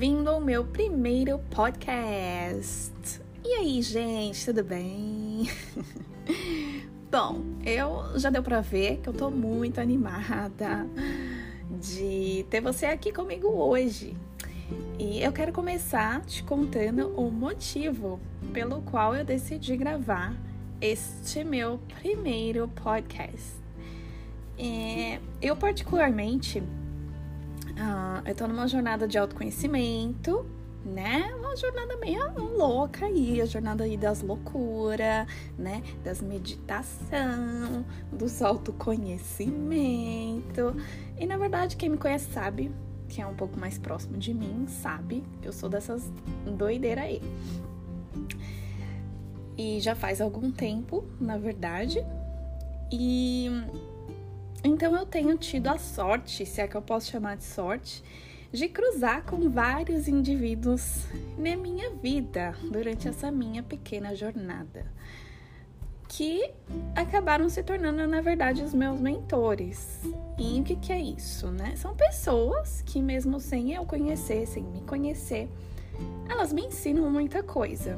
bem-vindo ao meu primeiro podcast. E aí, gente, tudo bem? Bom, eu já deu para ver que eu tô muito animada de ter você aqui comigo hoje. E eu quero começar te contando o motivo pelo qual eu decidi gravar este meu primeiro podcast. É, eu particularmente ah, eu tô numa jornada de autoconhecimento, né? Uma jornada meio louca aí, a jornada aí das loucuras, né? Das meditação, dos autoconhecimento. E na verdade, quem me conhece sabe, que é um pouco mais próximo de mim, sabe eu sou dessas doideiras aí. E já faz algum tempo, na verdade. E então eu tenho tido a sorte, se é que eu posso chamar de sorte, de cruzar com vários indivíduos na minha vida durante essa minha pequena jornada, que acabaram se tornando, na verdade, os meus mentores. E o que, que é isso, né? São pessoas que, mesmo sem eu conhecer, sem me conhecer, elas me ensinam muita coisa.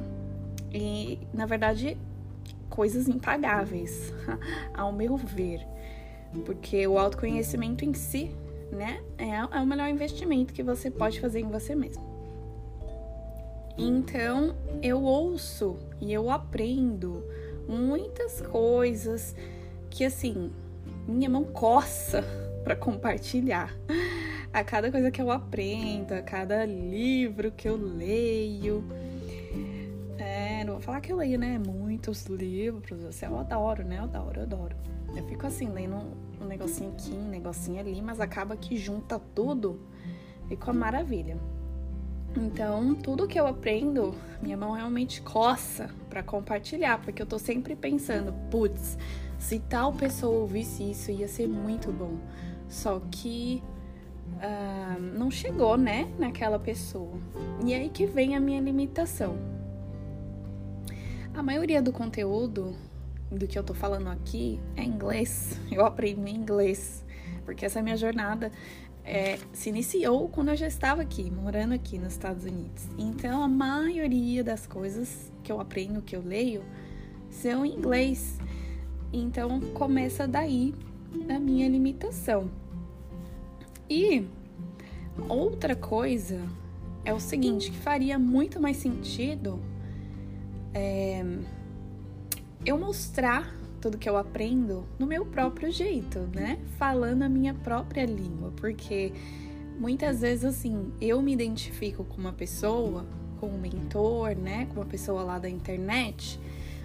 E, na verdade, coisas impagáveis, ao meu ver porque o autoconhecimento em si, né, é, é o melhor investimento que você pode fazer em você mesmo. Então, eu ouço e eu aprendo muitas coisas que assim, minha mão coça para compartilhar. A cada coisa que eu aprendo, a cada livro que eu leio. É, falar que eu leio, né? Muitos livros, assim, eu adoro, né? Eu adoro, eu adoro. Eu fico assim, lendo um negocinho aqui, um negocinho ali, mas acaba que junta tudo e com a maravilha. Então, tudo que eu aprendo, minha mão realmente coça para compartilhar, porque eu tô sempre pensando, putz, se tal pessoa ouvisse isso, ia ser muito bom. Só que uh, não chegou, né, naquela pessoa. E aí que vem a minha limitação. A maioria do conteúdo do que eu tô falando aqui é inglês. Eu aprendi inglês, porque essa minha jornada é, se iniciou quando eu já estava aqui, morando aqui nos Estados Unidos. Então, a maioria das coisas que eu aprendo, que eu leio, são em inglês. Então, começa daí a minha limitação. E outra coisa é o seguinte, que faria muito mais sentido é, eu mostrar tudo que eu aprendo no meu próprio jeito, né? Falando a minha própria língua, porque muitas vezes assim, eu me identifico com uma pessoa, com um mentor, né, com uma pessoa lá da internet,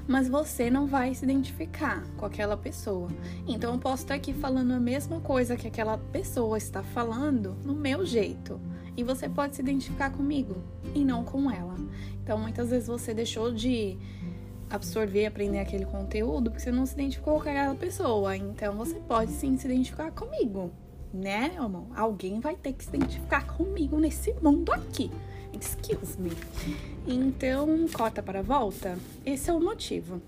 mas você não vai se identificar com aquela pessoa. Então eu posso estar aqui falando a mesma coisa que aquela pessoa está falando no meu jeito. E você pode se identificar comigo e não com ela. Então muitas vezes você deixou de absorver, aprender aquele conteúdo, porque você não se identificou com aquela pessoa. Então você pode sim se identificar comigo, né, amor? Alguém vai ter que se identificar comigo nesse mundo aqui. Excuse me. Então, corta para volta. Esse é o motivo.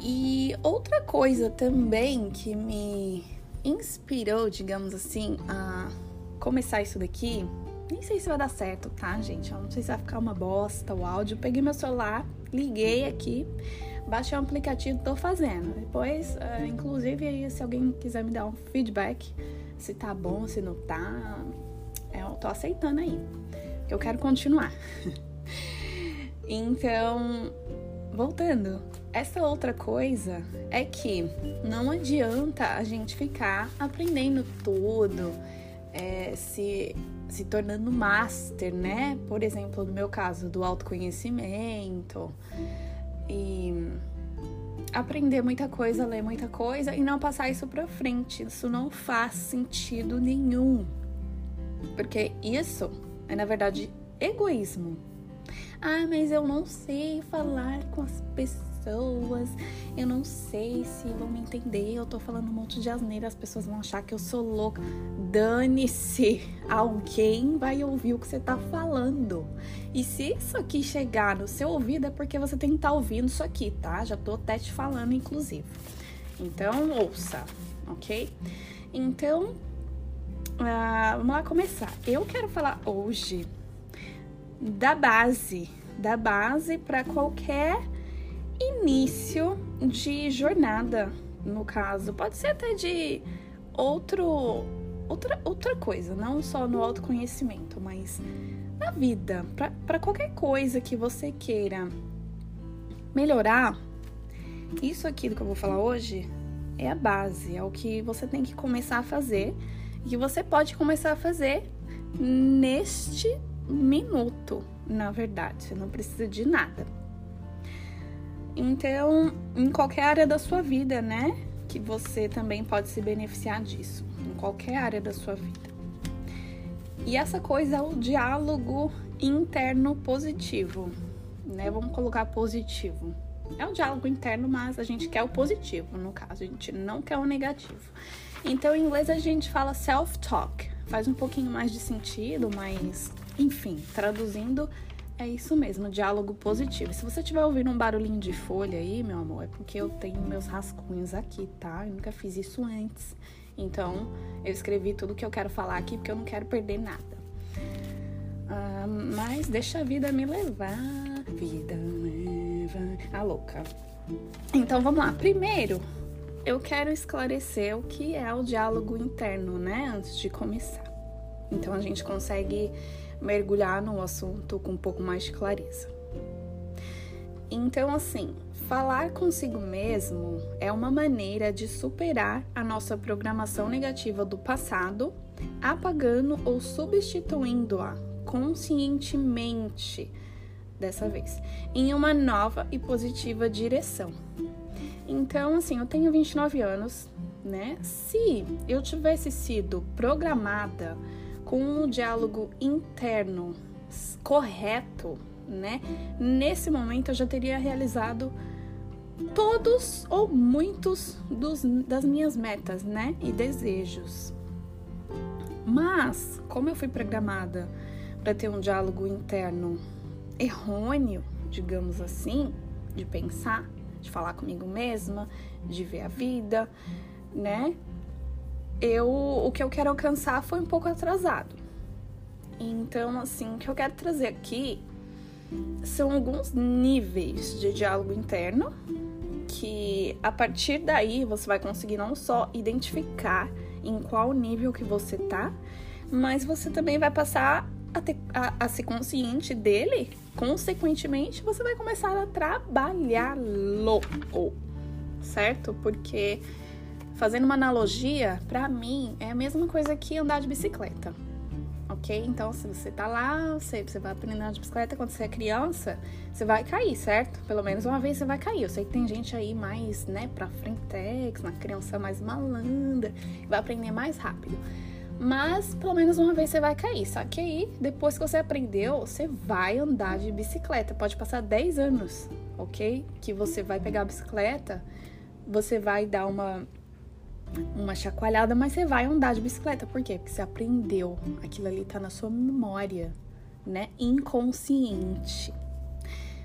E outra coisa também que me inspirou, digamos assim, a começar isso daqui nem sei se vai dar certo, tá, gente? Eu não sei se vai ficar uma bosta o áudio. Peguei meu celular, liguei aqui, baixei um aplicativo, tô fazendo. Depois, uh, inclusive, aí, se alguém quiser me dar um feedback, se tá bom, se não tá, eu tô aceitando aí. Eu quero continuar. então, voltando, essa outra coisa é que não adianta a gente ficar aprendendo tudo, é, se se tornando master, né? Por exemplo, no meu caso, do autoconhecimento e aprender muita coisa, ler muita coisa e não passar isso para frente. Isso não faz sentido nenhum. Porque isso é na verdade egoísmo. Ah, mas eu não sei falar com as pessoas pessoas, eu não sei se vão me entender, eu tô falando um monte de asneira, as pessoas vão achar que eu sou louca. Dane-se! Alguém vai ouvir o que você tá falando. E se isso aqui chegar no seu ouvido, é porque você tem que estar tá ouvindo isso aqui, tá? Já tô até te falando, inclusive. Então, ouça, ok? Então, uh, vamos lá começar. Eu quero falar hoje da base, da base para qualquer início de jornada, no caso. Pode ser até de outro, outra, outra coisa, não só no autoconhecimento, mas na vida, para qualquer coisa que você queira melhorar, isso aqui que eu vou falar hoje é a base, é o que você tem que começar a fazer e que você pode começar a fazer neste minuto, na verdade, você não precisa de nada. Então, em qualquer área da sua vida, né? Que você também pode se beneficiar disso, em qualquer área da sua vida. E essa coisa é o diálogo interno positivo, né? Vamos colocar positivo. É o diálogo interno, mas a gente quer o positivo, no caso, a gente não quer o negativo. Então, em inglês a gente fala self-talk. Faz um pouquinho mais de sentido, mas enfim, traduzindo, é isso mesmo, diálogo positivo. Se você estiver ouvindo um barulhinho de folha aí, meu amor, é porque eu tenho meus rascunhos aqui, tá? Eu nunca fiz isso antes. Então, eu escrevi tudo que eu quero falar aqui porque eu não quero perder nada. Ah, mas deixa a vida me levar. Vida leva. A louca. Então vamos lá. Primeiro, eu quero esclarecer o que é o diálogo interno, né? Antes de começar. Então a gente consegue mergulhar no assunto com um pouco mais de clareza. Então, assim, falar consigo mesmo é uma maneira de superar a nossa programação negativa do passado, apagando ou substituindo-a conscientemente, dessa vez, em uma nova e positiva direção. Então, assim, eu tenho 29 anos, né? Se eu tivesse sido programada com um diálogo interno correto, né? Nesse momento eu já teria realizado todos ou muitos dos, das minhas metas, né? E desejos. Mas, como eu fui programada para ter um diálogo interno errôneo, digamos assim, de pensar, de falar comigo mesma, de ver a vida, né? Eu o que eu quero alcançar foi um pouco atrasado. Então, assim, o que eu quero trazer aqui são alguns níveis de diálogo interno que a partir daí você vai conseguir não só identificar em qual nível que você tá, mas você também vai passar a, ter, a, a ser consciente dele. Consequentemente, você vai começar a trabalhá-lo, certo? Porque Fazendo uma analogia, para mim é a mesma coisa que andar de bicicleta. Ok? Então, se você tá lá, você, você vai aprender a andar de bicicleta quando você é criança, você vai cair, certo? Pelo menos uma vez você vai cair. Eu sei que tem gente aí mais, né, pra frentex, uma criança mais malandra, vai aprender mais rápido. Mas pelo menos uma vez você vai cair. Só que aí, depois que você aprendeu, você vai andar de bicicleta. Pode passar 10 anos, ok? Que você vai pegar a bicicleta, você vai dar uma uma chacoalhada, mas você vai andar de bicicleta. Por quê? Porque você aprendeu. Aquilo ali tá na sua memória, né? Inconsciente.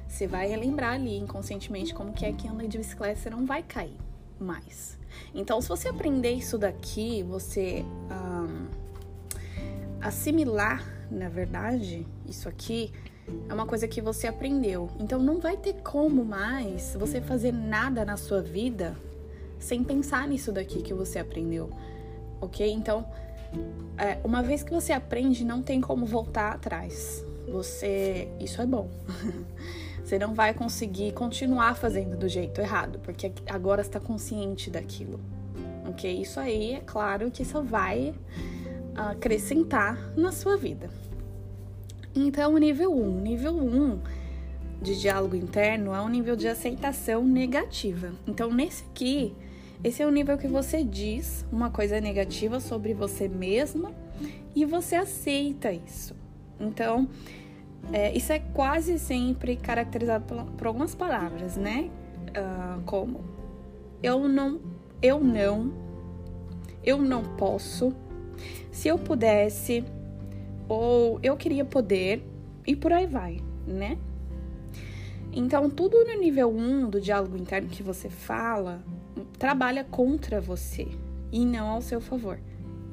Você vai relembrar ali inconscientemente como que é que anda de bicicleta, você não vai cair mais. Então, se você aprender isso daqui, você um, assimilar, na verdade, isso aqui é uma coisa que você aprendeu. Então, não vai ter como mais você fazer nada na sua vida sem pensar nisso daqui que você aprendeu, ok? Então, é, uma vez que você aprende, não tem como voltar atrás. Você, isso é bom. você não vai conseguir continuar fazendo do jeito errado, porque agora está consciente daquilo, ok? Isso aí, é claro que isso vai acrescentar na sua vida. Então, nível 1. Um. Nível 1 um de diálogo interno é um nível de aceitação negativa. Então, nesse aqui, esse é o nível que você diz uma coisa negativa sobre você mesma e você aceita isso. Então, é, isso é quase sempre caracterizado por, por algumas palavras, né? Uh, como eu não, eu não, eu não posso, se eu pudesse, ou eu queria poder, e por aí vai, né? Então, tudo no nível 1 um do diálogo interno que você fala trabalha contra você e não ao seu favor.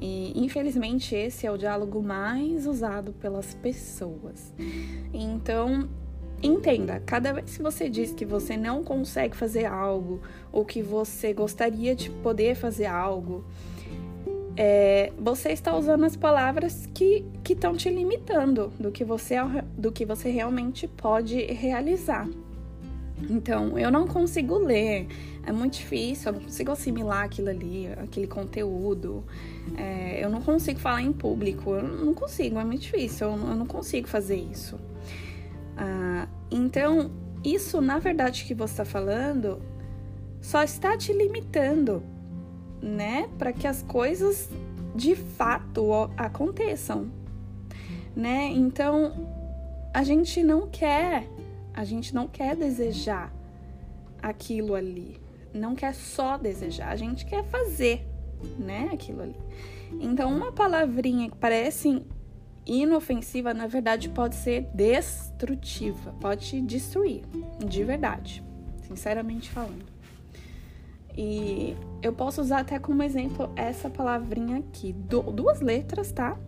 E infelizmente esse é o diálogo mais usado pelas pessoas. Então, entenda, cada vez que você diz que você não consegue fazer algo ou que você gostaria de poder fazer algo, é, você está usando as palavras que estão te limitando do que, você, do que você realmente pode realizar. Então, eu não consigo ler, é muito difícil, eu não consigo assimilar aquilo ali, aquele conteúdo. É, eu não consigo falar em público, eu não consigo, é muito difícil, eu, eu não consigo fazer isso. Ah, então, isso, na verdade, que você está falando, só está te limitando, né? Para que as coisas de fato aconteçam, né? Então, a gente não quer a gente não quer desejar aquilo ali. Não quer só desejar, a gente quer fazer, né, aquilo ali. Então, uma palavrinha que parece inofensiva, na verdade, pode ser destrutiva, pode te destruir, de verdade, sinceramente falando. E eu posso usar até como exemplo essa palavrinha aqui, duas letras, tá?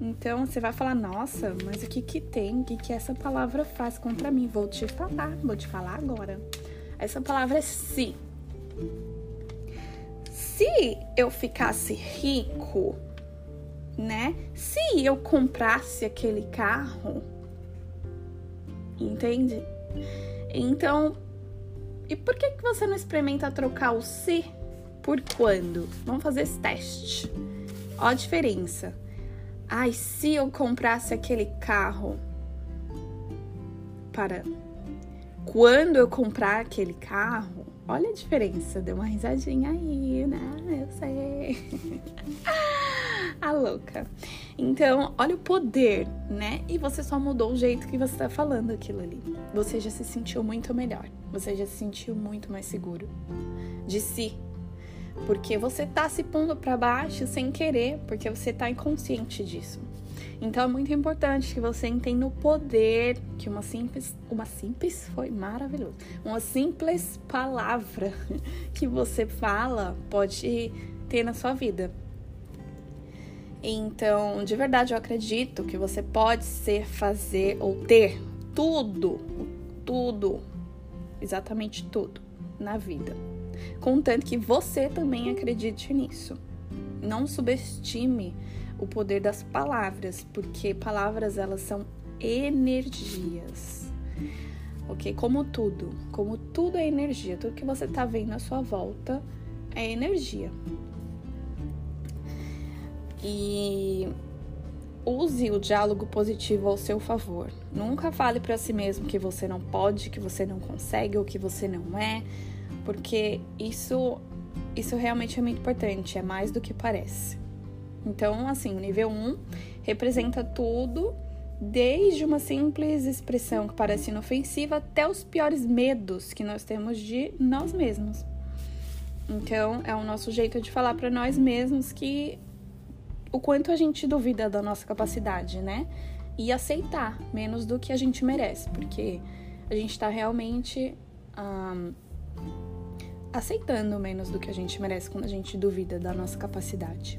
Então você vai falar, nossa, mas o que que tem? O que que essa palavra faz contra mim? Vou te falar, vou te falar agora. Essa palavra é se. Se eu ficasse rico, né? Se eu comprasse aquele carro, entende? Então, e por que, que você não experimenta trocar o se por quando? Vamos fazer esse teste. Ó a diferença. Ai, se eu comprasse aquele carro. Para quando eu comprar aquele carro, olha a diferença, deu uma risadinha aí, né? Eu sei. a louca. Então, olha o poder, né? E você só mudou o jeito que você tá falando aquilo ali. Você já se sentiu muito melhor. Você já se sentiu muito mais seguro de si, porque você tá se pondo para baixo sem querer, porque você tá inconsciente disso. Então é muito importante que você entenda o poder que uma simples, uma simples foi maravilhoso, uma simples palavra que você fala pode ter na sua vida. Então, de verdade, eu acredito que você pode ser, fazer ou ter tudo, tudo, exatamente tudo na vida contanto que você também acredite nisso. Não subestime o poder das palavras, porque palavras elas são energias. Ok? Como tudo, como tudo é energia, tudo que você está vendo à sua volta é energia. E use o diálogo positivo ao seu favor. Nunca fale para si mesmo que você não pode, que você não consegue ou que você não é porque isso isso realmente é muito importante, é mais do que parece. Então, assim, o nível 1 representa tudo, desde uma simples expressão que parece inofensiva até os piores medos que nós temos de nós mesmos. Então, é o nosso jeito de falar para nós mesmos que o quanto a gente duvida da nossa capacidade, né? E aceitar menos do que a gente merece, porque a gente está realmente um, aceitando menos do que a gente merece quando a gente duvida da nossa capacidade.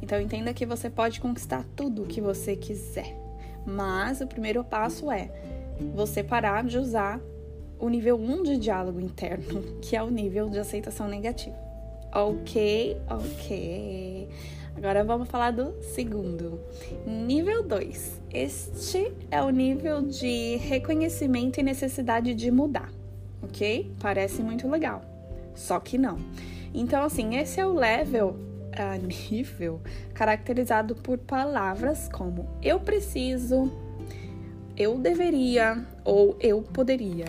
Então entenda que você pode conquistar tudo o que você quiser, mas o primeiro passo é você parar de usar o nível 1 de diálogo interno, que é o nível de aceitação negativa. Ok, ok. Agora vamos falar do segundo. Nível 2. Este é o nível de reconhecimento e necessidade de mudar, ok? Parece muito legal. Só que não. Então, assim, esse é o level, a nível, caracterizado por palavras como eu preciso, eu deveria ou eu poderia.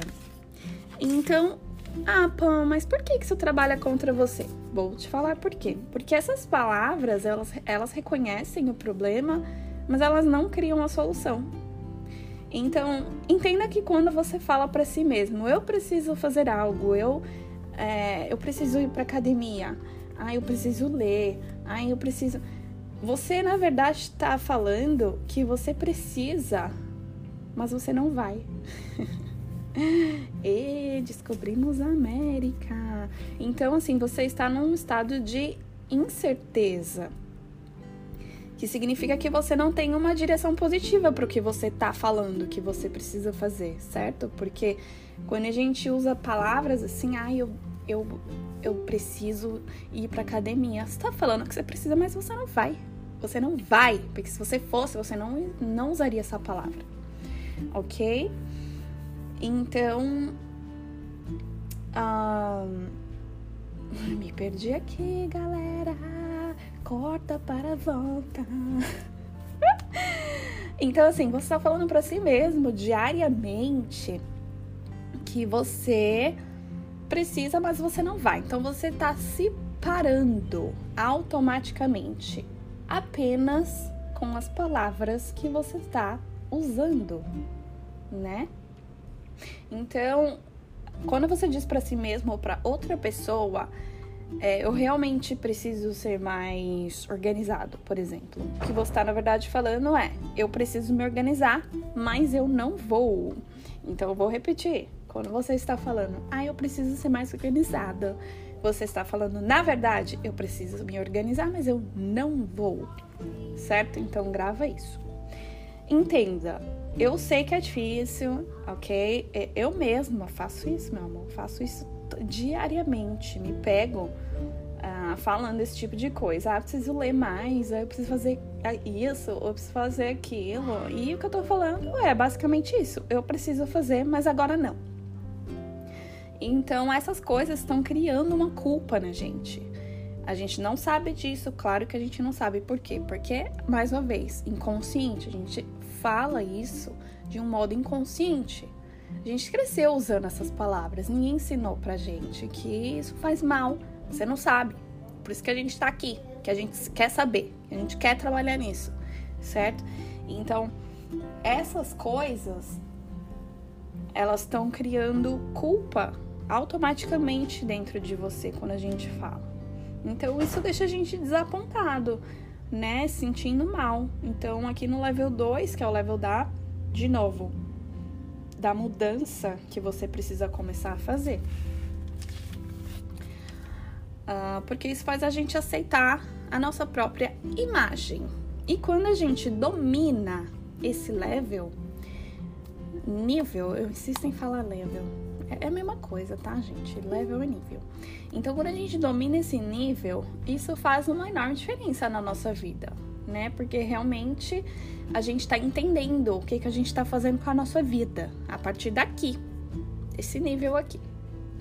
Então, ah, Pam, mas por que, que isso trabalha contra você? Vou te falar por quê. Porque essas palavras, elas, elas reconhecem o problema, mas elas não criam a solução. Então, entenda que quando você fala para si mesmo, eu preciso fazer algo, eu é, eu preciso ir para academia, ah, eu preciso ler, ah, eu preciso. Você, na verdade, está falando que você precisa, mas você não vai. e descobrimos a América. Então, assim, você está num estado de incerteza, que significa que você não tem uma direção positiva para o que você está falando, que você precisa fazer, certo? Porque quando a gente usa palavras assim, ah, eu, eu, eu preciso ir para academia, você está falando que você precisa, mas você não vai. Você não vai, porque se você fosse, você não, não usaria essa palavra, ok? Então, me perdi aqui, galera corta para volta. então, assim, você está falando para si mesmo diariamente que você precisa, mas você não vai. Então, você está se parando automaticamente apenas com as palavras que você está usando, né? Então, quando você diz para si mesmo ou para outra pessoa, é, eu realmente preciso ser mais organizado, por exemplo. O que você está, na verdade, falando é: eu preciso me organizar, mas eu não vou. Então, eu vou repetir. Quando você está falando, ah, eu preciso ser mais organizada, você está falando, na verdade, eu preciso me organizar, mas eu não vou. Certo? Então, grava isso. Entenda, eu sei que é difícil, ok? É, eu mesma faço isso, meu amor, faço isso diariamente me pego ah, falando esse tipo de coisa. Ah, preciso ler mais, ah, eu preciso fazer isso, ou eu preciso fazer aquilo. E o que eu tô falando é basicamente isso. Eu preciso fazer, mas agora não. Então, essas coisas estão criando uma culpa na gente. A gente não sabe disso, claro que a gente não sabe por quê. Porque, mais uma vez, inconsciente. A gente fala isso de um modo inconsciente. A gente cresceu usando essas palavras, ninguém ensinou pra gente que isso faz mal, você não sabe. Por isso que a gente tá aqui, que a gente quer saber, que a gente quer trabalhar nisso, certo? Então, essas coisas elas estão criando culpa automaticamente dentro de você quando a gente fala. Então, isso deixa a gente desapontado, né? Sentindo mal. Então, aqui no level 2, que é o level da, de novo, da mudança que você precisa começar a fazer. Uh, porque isso faz a gente aceitar a nossa própria imagem. E quando a gente domina esse level, nível, eu insisto em falar level, é, é a mesma coisa, tá, gente? Level e nível. Então, quando a gente domina esse nível, isso faz uma enorme diferença na nossa vida né? Porque realmente a gente está entendendo o que, que a gente está fazendo com a nossa vida a partir daqui, esse nível aqui.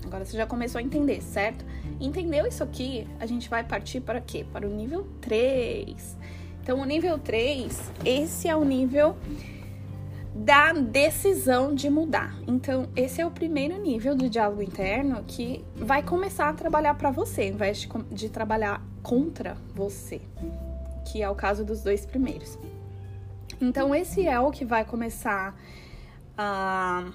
Agora você já começou a entender, certo? Entendeu isso aqui? A gente vai partir para quê? Para o nível 3. Então, o nível 3, esse é o nível da decisão de mudar. Então, esse é o primeiro nível do diálogo interno que vai começar a trabalhar para você, ao invés de, de trabalhar contra você que é o caso dos dois primeiros. Então, esse é o que vai começar a,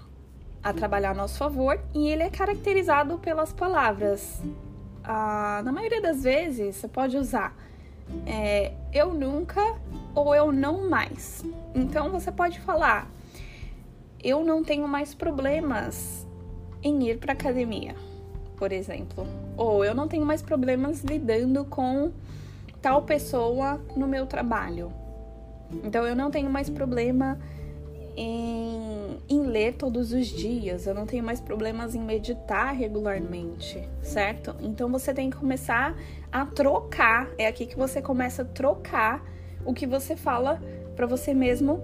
a trabalhar a nosso favor e ele é caracterizado pelas palavras. Ah, na maioria das vezes, você pode usar é, eu nunca ou eu não mais. Então, você pode falar eu não tenho mais problemas em ir para academia, por exemplo, ou eu não tenho mais problemas lidando com tal pessoa no meu trabalho. Então eu não tenho mais problema em, em, ler todos os dias, eu não tenho mais problemas em meditar regularmente, certo? Então você tem que começar a trocar, é aqui que você começa a trocar o que você fala para você mesmo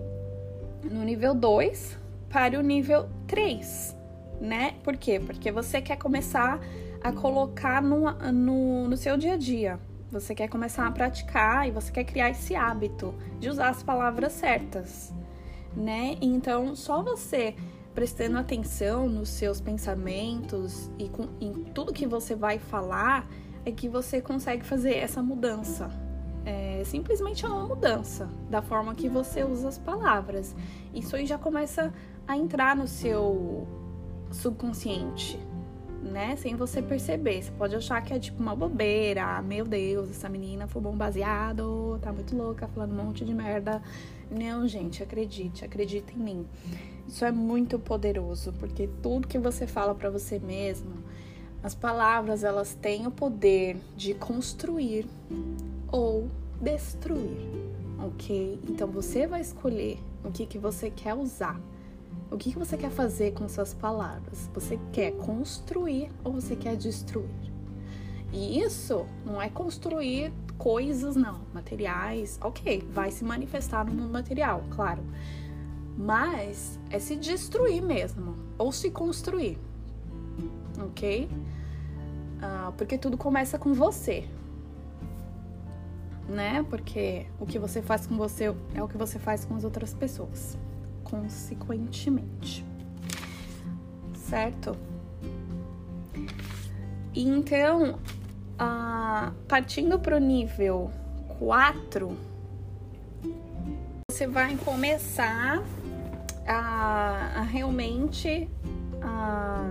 no nível 2 para o nível 3, né? Por quê? Porque você quer começar a colocar no, no, no seu dia a dia. Você quer começar a praticar e você quer criar esse hábito de usar as palavras certas, né? Então, só você prestando atenção nos seus pensamentos e com, em tudo que você vai falar é que você consegue fazer essa mudança. É simplesmente é uma mudança da forma que você usa as palavras. Isso aí já começa a entrar no seu subconsciente, né? Sem você perceber. Você pode achar que é tipo uma bobeira. Ah, meu Deus, essa menina fumou um baseado, tá muito louca, falando um monte de merda. Não, gente, acredite, acredite em mim. Isso é muito poderoso, porque tudo que você fala para você mesmo, as palavras, elas têm o poder de construir ou destruir, ok? Então você vai escolher o que, que você quer usar. O que, que você quer fazer com suas palavras? Você quer construir ou você quer destruir? E isso não é construir coisas, não, materiais, ok, vai se manifestar no mundo material, claro. Mas é se destruir mesmo, ou se construir, ok? Uh, porque tudo começa com você, né? Porque o que você faz com você é o que você faz com as outras pessoas, consequentemente, certo? Então, ah, partindo para o nível 4, você vai começar a, a realmente a,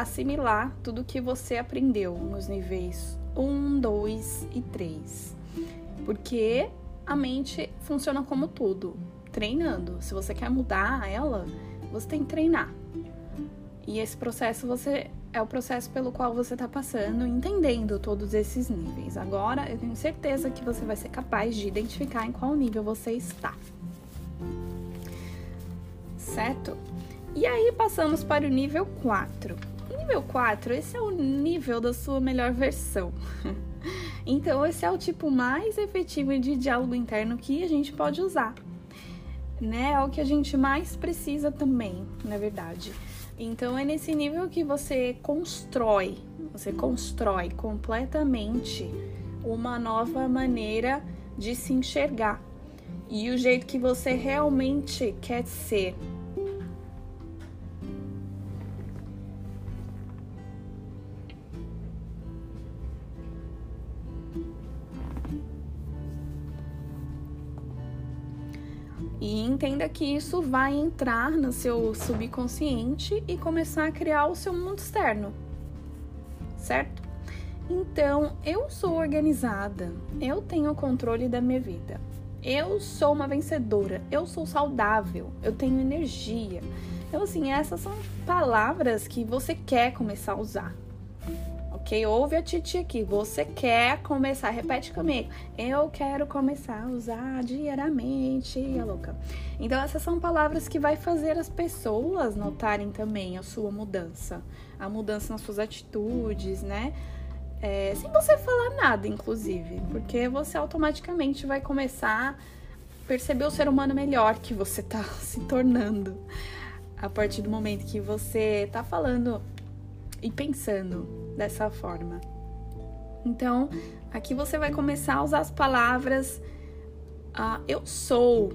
assimilar tudo que você aprendeu nos níveis 1, 2 e 3. Porque a mente funciona como tudo, treinando. Se você quer mudar ela, você tem que treinar. E esse processo você é o processo pelo qual você está passando, entendendo todos esses níveis. Agora, eu tenho certeza que você vai ser capaz de identificar em qual nível você está. Certo? E aí, passamos para o nível 4. Nível 4, esse é o nível da sua melhor versão. então, esse é o tipo mais efetivo de diálogo interno que a gente pode usar. Né? É o que a gente mais precisa também, na verdade. Então é nesse nível que você constrói, você constrói completamente uma nova maneira de se enxergar e o jeito que você realmente quer ser. Entenda que isso vai entrar no seu subconsciente e começar a criar o seu mundo externo. Certo? Então, eu sou organizada, eu tenho controle da minha vida. Eu sou uma vencedora, eu sou saudável, eu tenho energia. Então, assim, essas são palavras que você quer começar a usar ok? Ouve a Titi aqui. Você quer começar, repete comigo. Eu quero começar a usar diariamente, a louca. Então, essas são palavras que vai fazer as pessoas notarem também a sua mudança. A mudança nas suas atitudes, né? É, sem você falar nada, inclusive. Porque você automaticamente vai começar a perceber o ser humano melhor que você tá se tornando. A partir do momento que você tá falando e pensando dessa forma. Então, aqui você vai começar a usar as palavras uh, eu sou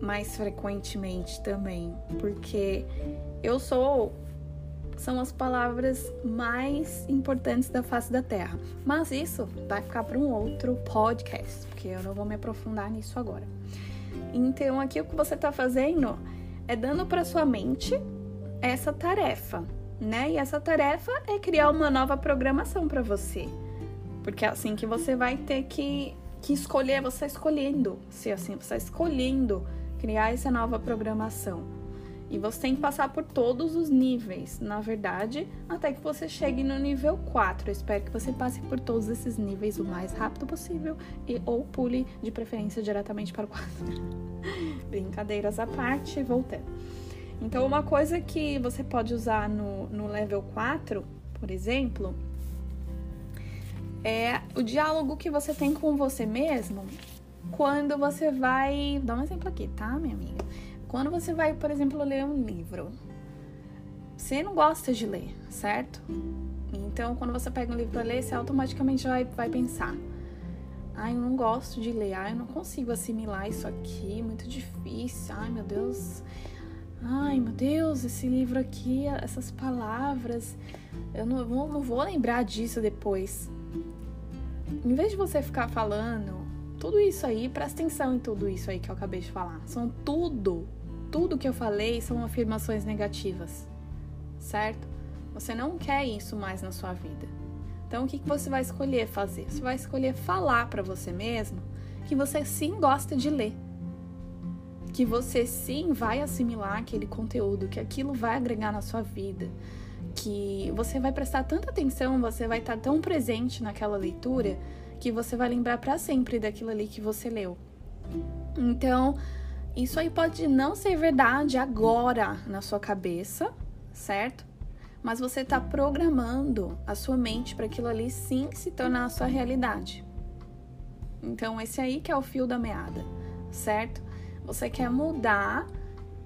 mais frequentemente também, porque eu sou são as palavras mais importantes da face da Terra. Mas isso vai ficar para um outro podcast, porque eu não vou me aprofundar nisso agora. Então, aqui o que você está fazendo é dando para sua mente essa tarefa né? E essa tarefa é criar uma nova programação para você. Porque é assim que você vai ter que, que escolher, você escolhendo, se assim, você está escolhendo criar essa nova programação. E você tem que passar por todos os níveis, na verdade, até que você chegue no nível 4. Eu espero que você passe por todos esses níveis o mais rápido possível e ou pule de preferência diretamente para o 4. Brincadeiras à parte, voltando. Então, uma coisa que você pode usar no, no level 4, por exemplo, é o diálogo que você tem com você mesmo quando você vai. Dá um exemplo aqui, tá, minha amiga? Quando você vai, por exemplo, ler um livro. Você não gosta de ler, certo? Então, quando você pega um livro para ler, você automaticamente vai, vai pensar: ai, eu não gosto de ler, ai, eu não consigo assimilar isso aqui, muito difícil, ai, meu Deus Ai, meu Deus, esse livro aqui, essas palavras, eu não, vou, não vou lembrar disso depois. Em vez de você ficar falando tudo isso aí, presta atenção em tudo isso aí que eu acabei de falar. São tudo, tudo que eu falei são afirmações negativas, certo? Você não quer isso mais na sua vida. Então, o que, que você vai escolher fazer? Você vai escolher falar para você mesmo que você sim gosta de ler que você sim vai assimilar aquele conteúdo, que aquilo vai agregar na sua vida, que você vai prestar tanta atenção, você vai estar tão presente naquela leitura que você vai lembrar para sempre daquilo ali que você leu. Então, isso aí pode não ser verdade agora na sua cabeça, certo? Mas você está programando a sua mente para aquilo ali sim se tornar a sua realidade. Então, esse aí que é o fio da meada, certo? Você quer mudar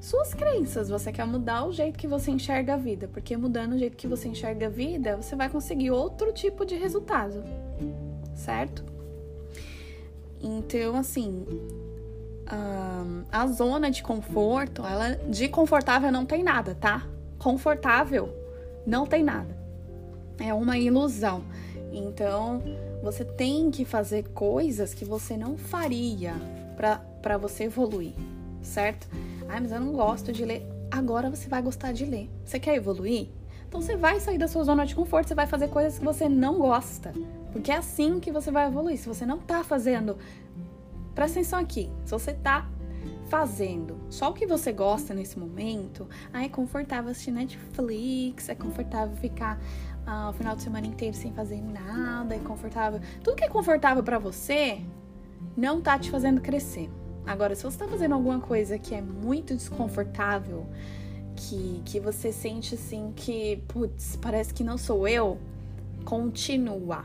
suas crenças, você quer mudar o jeito que você enxerga a vida, porque mudando o jeito que você enxerga a vida, você vai conseguir outro tipo de resultado, certo? Então, assim, a zona de conforto, ela de confortável não tem nada, tá? Confortável não tem nada. É uma ilusão. Então, você tem que fazer coisas que você não faria para você evoluir, certo? Ai, mas eu não gosto de ler. Agora você vai gostar de ler. Você quer evoluir? Então você vai sair da sua zona de conforto, você vai fazer coisas que você não gosta. Porque é assim que você vai evoluir. Se você não tá fazendo. Presta atenção aqui. Se você tá fazendo só o que você gosta nesse momento, ah, é confortável assistir Netflix, é confortável ficar ah, o final de semana inteiro sem fazer nada, é confortável. Tudo que é confortável para você não tá te fazendo crescer. Agora, se você está fazendo alguma coisa que é muito desconfortável, que, que você sente assim que, putz, parece que não sou eu, continua.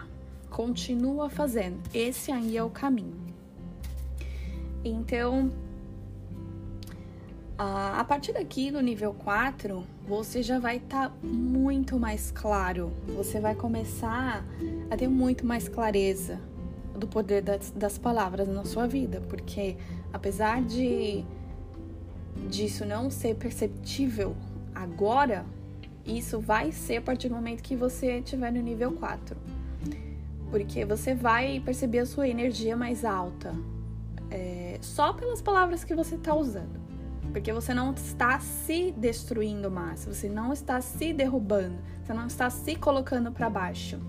Continua fazendo. Esse aí é o caminho. Então, a partir daqui, no nível 4, você já vai estar tá muito mais claro. Você vai começar a ter muito mais clareza do poder das, das palavras na sua vida, porque apesar de disso não ser perceptível agora, isso vai ser a partir do momento que você estiver no nível 4. Porque você vai perceber a sua energia mais alta é, só pelas palavras que você está usando. Porque você não está se destruindo mais, você não está se derrubando, você não está se colocando para baixo.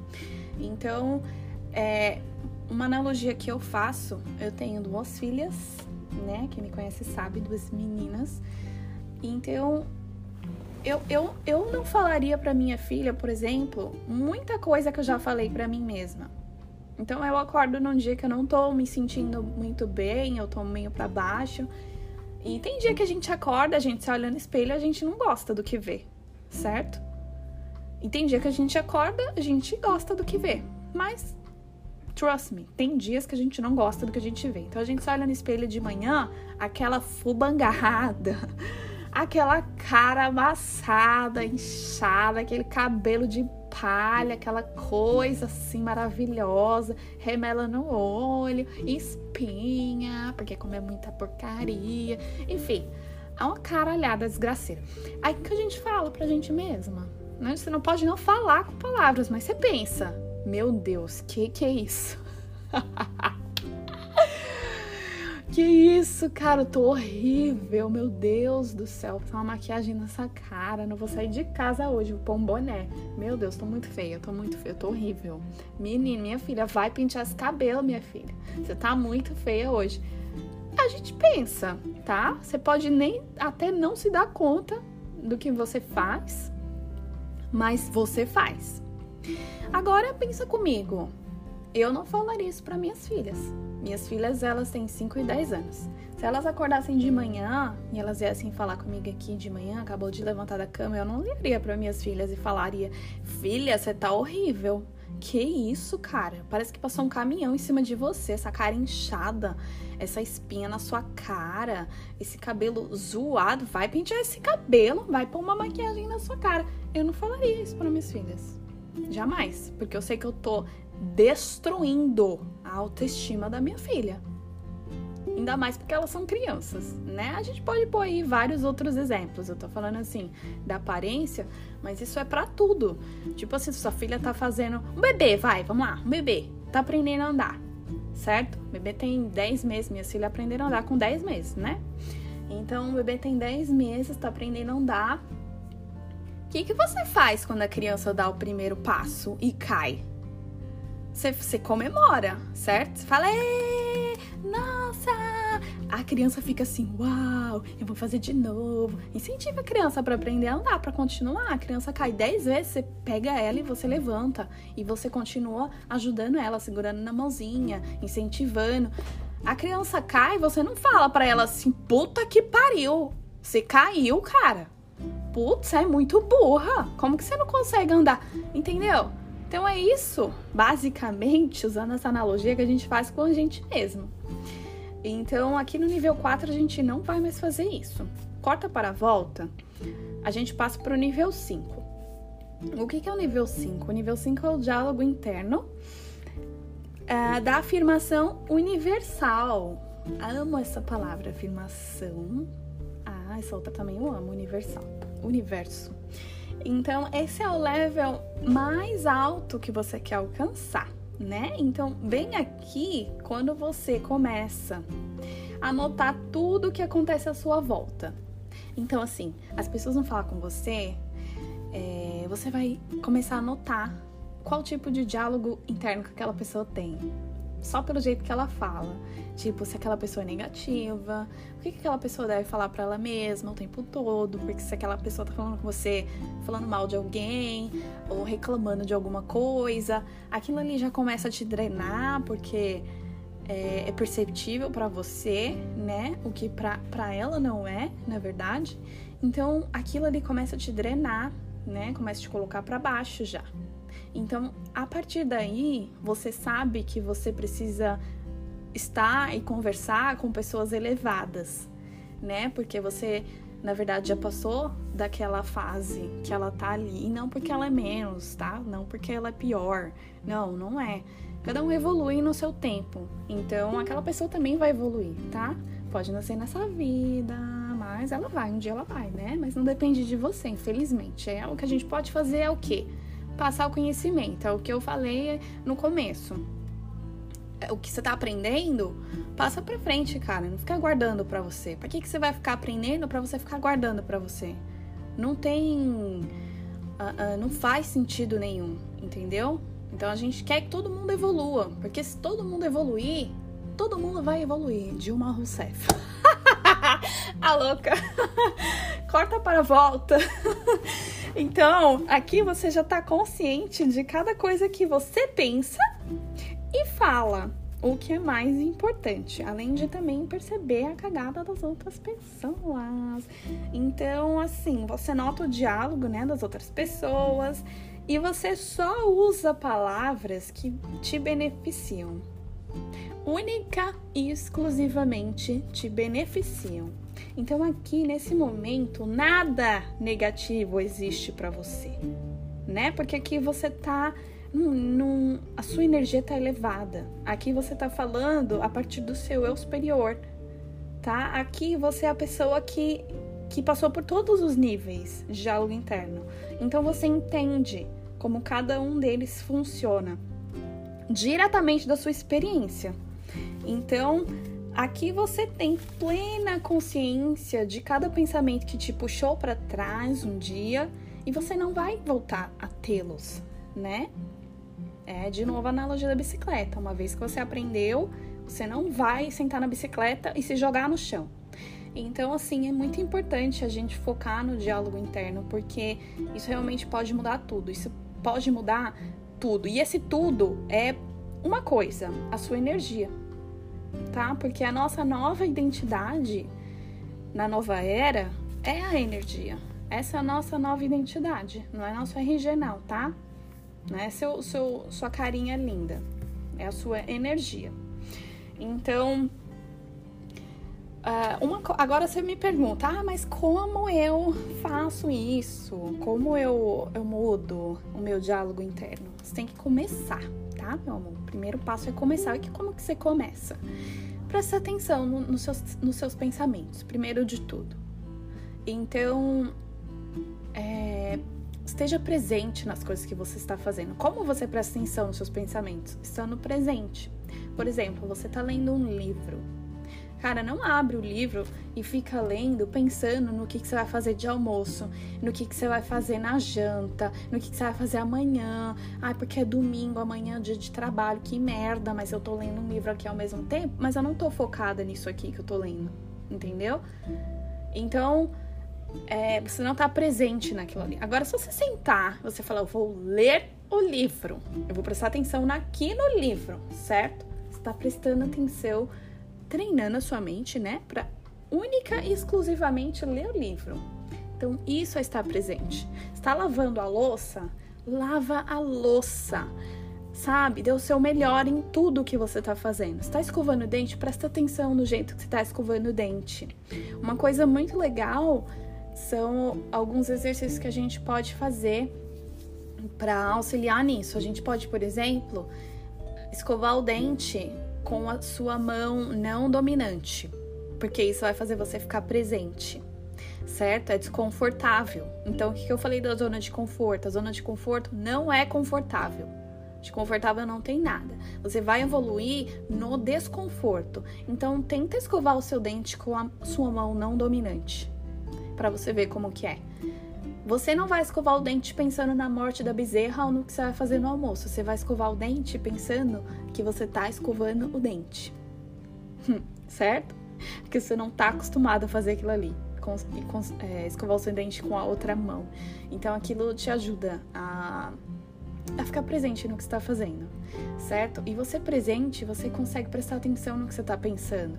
Então, é, uma analogia que eu faço, eu tenho duas filhas, né? Quem me conhece sabe, duas meninas. Então, eu, eu, eu não falaria para minha filha, por exemplo, muita coisa que eu já falei para mim mesma. Então, eu acordo num dia que eu não tô me sentindo muito bem, eu tô meio para baixo. E tem dia que a gente acorda, a gente se olha no espelho a gente não gosta do que vê, certo? E tem dia que a gente acorda, a gente gosta do que vê. Mas Trust me, tem dias que a gente não gosta do que a gente vê. Então a gente sai olha no espelho de manhã, aquela fubangada, aquela cara amassada, inchada, aquele cabelo de palha, aquela coisa assim maravilhosa, remela no olho, espinha, porque come muita porcaria, enfim, é uma caralhada desgraceira. Aí que a gente fala pra gente mesma, né? Você não pode não falar com palavras, mas você pensa, meu Deus, que que é isso? que isso, cara? Eu tô horrível, meu Deus do céu. Vou uma maquiagem nessa cara. Não vou sair de casa hoje, vou pôr um boné. Meu Deus, tô muito feia, tô muito feia, tô horrível. Menina, minha filha, vai pentear esse cabelo, minha filha. Você tá muito feia hoje. A gente pensa, tá? Você pode nem até não se dar conta do que você faz, mas você faz. Agora pensa comigo. Eu não falaria isso para minhas filhas. Minhas filhas, elas têm 5 e 10 anos. Se elas acordassem de manhã e elas viessem falar comigo aqui de manhã, acabou de levantar da cama, eu não ligaria para minhas filhas e falaria: "Filha, você tá horrível". Que isso, cara? Parece que passou um caminhão em cima de você, essa cara inchada, essa espinha na sua cara, esse cabelo zoado. Vai pentear esse cabelo, vai pôr uma maquiagem na sua cara. Eu não falaria isso para minhas filhas. Jamais. Porque eu sei que eu tô destruindo a autoestima da minha filha. Ainda mais porque elas são crianças, né? A gente pode pôr aí vários outros exemplos. Eu tô falando assim da aparência, mas isso é para tudo. Tipo assim, sua filha tá fazendo. Um bebê, vai, vamos lá, um bebê. Tá aprendendo a andar, certo? O bebê tem 10 meses, minhas filhas aprenderam a andar com 10 meses, né? Então, o bebê tem 10 meses, tá aprendendo a andar que, que você faz quando a criança dá o primeiro passo e cai? Você, você comemora, certo? Você fala, nossa! A criança fica assim, uau, eu vou fazer de novo. Incentiva a criança para aprender a andar, para continuar. A criança cai dez vezes, você pega ela e você levanta. E você continua ajudando ela, segurando na mãozinha, incentivando. A criança cai, você não fala para ela assim, puta que pariu. Você caiu, cara. Putz, é muito burra. Como que você não consegue andar? Entendeu? Então é isso, basicamente, usando essa analogia que a gente faz com a gente mesmo. Então, aqui no nível 4 a gente não vai mais fazer isso. Corta para a volta, a gente passa para o nível 5. O que, que é o nível 5? O nível 5 é o diálogo interno é, da afirmação universal. Amo essa palavra, afirmação. Ah, essa outra também eu amo, universal. Universo. Então, esse é o level mais alto que você quer alcançar, né? Então, bem aqui, quando você começa a notar tudo que acontece à sua volta. Então, assim, as pessoas vão falar com você, é, você vai começar a notar qual tipo de diálogo interno que aquela pessoa tem. Só pelo jeito que ela fala. Tipo, se aquela pessoa é negativa, o que, que aquela pessoa deve falar para ela mesma o tempo todo? Porque se aquela pessoa tá falando com você, falando mal de alguém, ou reclamando de alguma coisa, aquilo ali já começa a te drenar, porque é, é perceptível para você, né? O que para ela não é, na verdade. Então, aquilo ali começa a te drenar, né? Começa a te colocar para baixo já. Então, a partir daí, você sabe que você precisa estar e conversar com pessoas elevadas, né? Porque você, na verdade, já passou daquela fase que ela tá ali. E não porque ela é menos, tá? Não porque ela é pior. Não, não é. Cada um evolui no seu tempo. Então, aquela pessoa também vai evoluir, tá? Pode nascer nessa vida, mas ela vai, um dia ela vai, né? Mas não depende de você, infelizmente. É o que a gente pode fazer é o quê? Passar o conhecimento. É o que eu falei no começo. É, o que você tá aprendendo, passa pra frente, cara. Não fica guardando pra você. Pra que, que você vai ficar aprendendo pra você ficar guardando pra você? Não tem. Uh, uh, não faz sentido nenhum, entendeu? Então a gente quer que todo mundo evolua. Porque se todo mundo evoluir, todo mundo vai evoluir. Dilma Rousseff. a louca. Corta para a volta. então, aqui você já está consciente de cada coisa que você pensa e fala. O que é mais importante, além de também perceber a cagada das outras pessoas. Então, assim, você nota o diálogo, né, das outras pessoas e você só usa palavras que te beneficiam única e exclusivamente te beneficiam. Então aqui nesse momento nada negativo existe para você, né? Porque aqui você tá num, num, a sua energia tá elevada. Aqui você tá falando a partir do seu eu superior, tá? Aqui você é a pessoa que que passou por todos os níveis de diálogo interno. Então você entende como cada um deles funciona diretamente da sua experiência. Então, aqui você tem plena consciência de cada pensamento que te puxou para trás um dia e você não vai voltar a tê-los, né? É de novo a analogia da bicicleta. Uma vez que você aprendeu, você não vai sentar na bicicleta e se jogar no chão. Então, assim, é muito importante a gente focar no diálogo interno, porque isso realmente pode mudar tudo. Isso pode mudar tudo. E esse tudo é uma coisa, a sua energia tá? Porque a nossa nova identidade na nova era é a energia. Essa é a nossa nova identidade, não é nosso RG não, tá? Não é seu, seu, sua carinha linda, é a sua energia. Então, uh, uma, agora você me pergunta, ah, mas como eu faço isso? Como eu, eu mudo o meu diálogo interno? Você tem que começar tá, meu amor? Primeiro passo é começar. E como que você começa? Presta atenção no, no seus, nos seus pensamentos, primeiro de tudo. Então, é, esteja presente nas coisas que você está fazendo. Como você presta atenção nos seus pensamentos? Estando presente. Por exemplo, você está lendo um livro Cara, não abre o livro e fica lendo, pensando no que, que você vai fazer de almoço, no que, que você vai fazer na janta, no que, que você vai fazer amanhã. Ai, porque é domingo, amanhã é dia de trabalho, que merda, mas eu tô lendo um livro aqui ao mesmo tempo, mas eu não tô focada nisso aqui que eu tô lendo, entendeu? Então, é, você não tá presente naquilo ali. Agora, se você sentar, você falar, eu vou ler o livro, eu vou prestar atenção aqui no livro, certo? Você tá prestando atenção treinando a sua mente, né, para única e exclusivamente ler o livro. Então, isso é estar presente. Está lavando a louça? Lava a louça. Sabe? Dê o seu melhor em tudo que você está fazendo. Está escovando o dente? Presta atenção no jeito que você está escovando o dente. Uma coisa muito legal são alguns exercícios que a gente pode fazer para auxiliar nisso. A gente pode, por exemplo, escovar o dente com a sua mão não dominante, porque isso vai fazer você ficar presente, certo? É desconfortável. Então, o que eu falei da zona de conforto? A zona de conforto não é confortável. De confortável não tem nada. Você vai evoluir no desconforto. Então, tenta escovar o seu dente com a sua mão não dominante, para você ver como que é. Você não vai escovar o dente pensando na morte da bezerra ou no que você vai fazer no almoço. Você vai escovar o dente pensando que você tá escovando o dente. certo? Porque você não tá acostumado a fazer aquilo ali. É, escovar o seu dente com a outra mão. Então aquilo te ajuda a, a ficar presente no que está fazendo, certo? E você presente, você consegue prestar atenção no que você está pensando.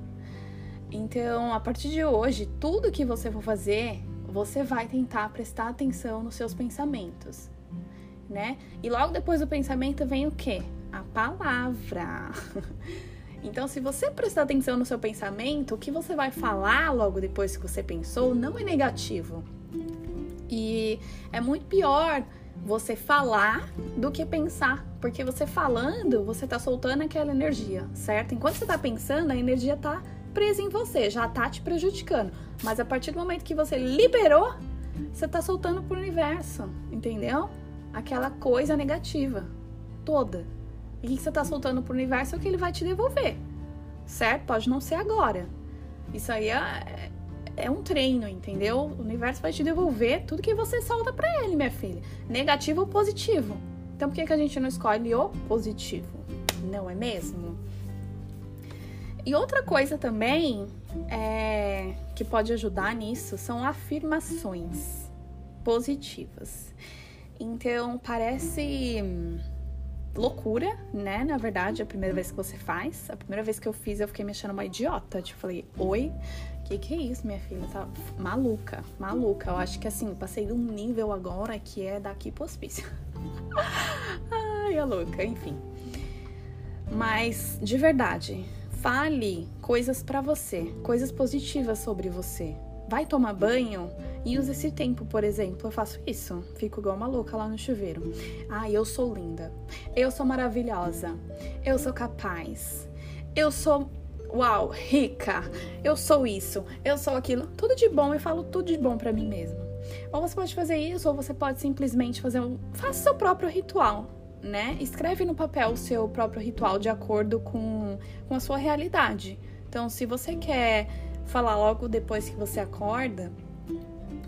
Então, a partir de hoje, tudo que você for fazer, você vai tentar prestar atenção nos seus pensamentos, né? E logo depois do pensamento vem o quê? A palavra. Então, se você prestar atenção no seu pensamento, o que você vai falar logo depois que você pensou não é negativo. E é muito pior você falar do que pensar, porque você falando, você tá soltando aquela energia, certo? Enquanto você tá pensando, a energia tá presa em você, já tá te prejudicando. Mas a partir do momento que você liberou, você tá soltando pro universo, entendeu? Aquela coisa negativa toda. E o que você tá soltando pro universo é o que ele vai te devolver, certo? Pode não ser agora. Isso aí é, é um treino, entendeu? O universo vai te devolver tudo que você solta para ele, minha filha. Negativo ou positivo. Então por que, que a gente não escolhe o positivo? Não é mesmo? E outra coisa também é, que pode ajudar nisso são afirmações positivas. Então, parece loucura, né? Na verdade, a primeira vez que você faz. A primeira vez que eu fiz, eu fiquei me achando uma idiota. Tipo, falei, oi? Que que é isso, minha filha? Tá maluca, maluca. Eu acho que assim, passei de um nível agora que é daqui pro hospício. Ai, a louca, enfim. Mas, de verdade, Fale coisas para você, coisas positivas sobre você. Vai tomar banho e use esse tempo, por exemplo. Eu faço isso, fico igual uma louca lá no chuveiro. Ah, eu sou linda. Eu sou maravilhosa. Eu sou capaz. Eu sou uau, rica. Eu sou isso. Eu sou aquilo. Tudo de bom, eu falo tudo de bom para mim mesma. Ou você pode fazer isso, ou você pode simplesmente fazer um. Faça seu próprio ritual né? Escreve no papel o seu próprio ritual de acordo com, com a sua realidade. Então, se você quer falar logo depois que você acorda,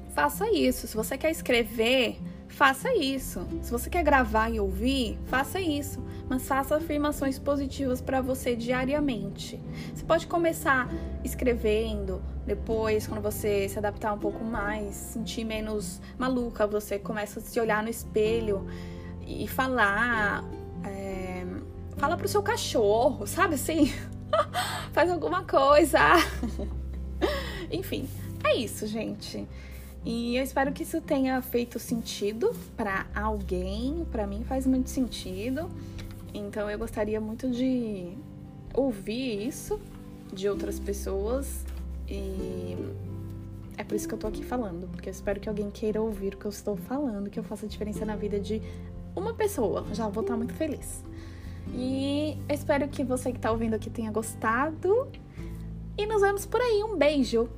faça isso. Se você quer escrever, faça isso. Se você quer gravar e ouvir, faça isso. Mas faça afirmações positivas para você diariamente. Você pode começar escrevendo, depois, quando você se adaptar um pouco mais, sentir menos maluca, você começa a se olhar no espelho e falar. É, fala pro seu cachorro, sabe assim? Faz alguma coisa. Enfim, é isso, gente. E eu espero que isso tenha feito sentido para alguém. Para mim faz muito sentido. Então eu gostaria muito de ouvir isso de outras pessoas e é por isso que eu tô aqui falando, porque eu espero que alguém queira ouvir o que eu estou falando, que eu faça diferença na vida de uma pessoa, já vou estar muito feliz. E espero que você que está ouvindo aqui tenha gostado. E nos vemos por aí. Um beijo.